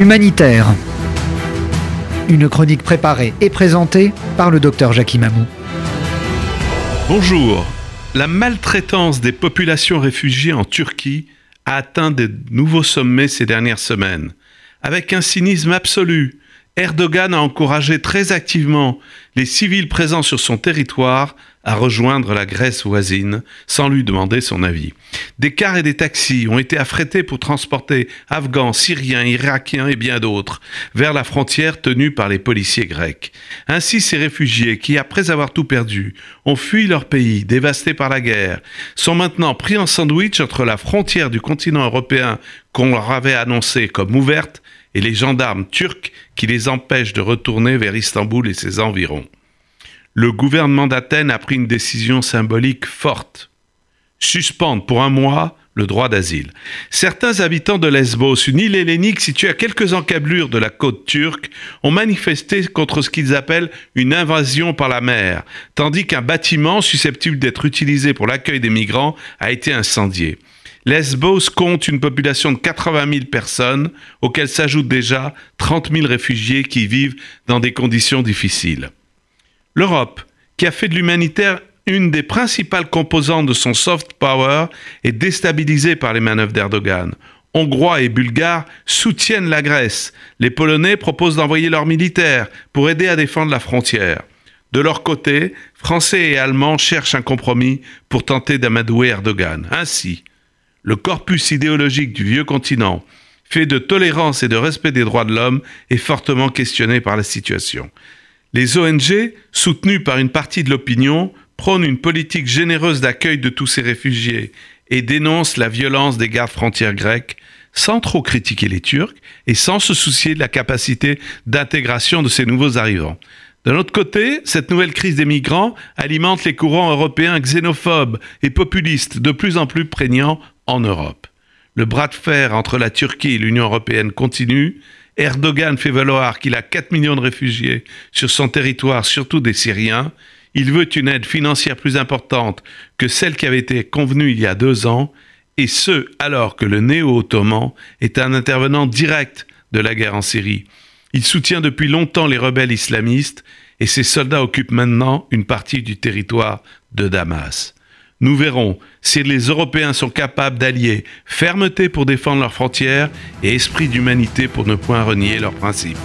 Humanitaire. Une chronique préparée et présentée par le docteur Jackie Mamou. Bonjour. La maltraitance des populations réfugiées en Turquie a atteint de nouveaux sommets ces dernières semaines. Avec un cynisme absolu, Erdogan a encouragé très activement les civils présents sur son territoire à rejoindre la Grèce voisine sans lui demander son avis. Des cars et des taxis ont été affrétés pour transporter Afghans, Syriens, Irakiens et bien d'autres vers la frontière tenue par les policiers grecs. Ainsi ces réfugiés qui, après avoir tout perdu, ont fui leur pays dévasté par la guerre, sont maintenant pris en sandwich entre la frontière du continent européen qu'on leur avait annoncée comme ouverte et les gendarmes turcs qui les empêchent de retourner vers Istanbul et ses environs le gouvernement d'Athènes a pris une décision symbolique forte. Suspendre pour un mois le droit d'asile. Certains habitants de Lesbos, une île hellénique située à quelques encablures de la côte turque, ont manifesté contre ce qu'ils appellent une invasion par la mer, tandis qu'un bâtiment susceptible d'être utilisé pour l'accueil des migrants a été incendié. Lesbos compte une population de 80 000 personnes, auxquelles s'ajoutent déjà 30 000 réfugiés qui vivent dans des conditions difficiles. L'Europe, qui a fait de l'humanitaire une des principales composantes de son soft power, est déstabilisée par les manœuvres d'Erdogan. Hongrois et Bulgares soutiennent la Grèce. Les Polonais proposent d'envoyer leurs militaires pour aider à défendre la frontière. De leur côté, Français et Allemands cherchent un compromis pour tenter d'amadouer Erdogan. Ainsi, le corpus idéologique du vieux continent, fait de tolérance et de respect des droits de l'homme, est fortement questionné par la situation. Les ONG, soutenues par une partie de l'opinion, prônent une politique généreuse d'accueil de tous ces réfugiés et dénoncent la violence des gardes frontières grecs sans trop critiquer les Turcs et sans se soucier de la capacité d'intégration de ces nouveaux arrivants. D'un autre côté, cette nouvelle crise des migrants alimente les courants européens xénophobes et populistes de plus en plus prégnants en Europe. Le bras de fer entre la Turquie et l'Union européenne continue Erdogan fait valoir qu'il a 4 millions de réfugiés sur son territoire, surtout des Syriens. Il veut une aide financière plus importante que celle qui avait été convenue il y a deux ans, et ce, alors que le néo-ottoman est un intervenant direct de la guerre en Syrie. Il soutient depuis longtemps les rebelles islamistes, et ses soldats occupent maintenant une partie du territoire de Damas. Nous verrons si les Européens sont capables d'allier fermeté pour défendre leurs frontières et esprit d'humanité pour ne point renier leurs principes.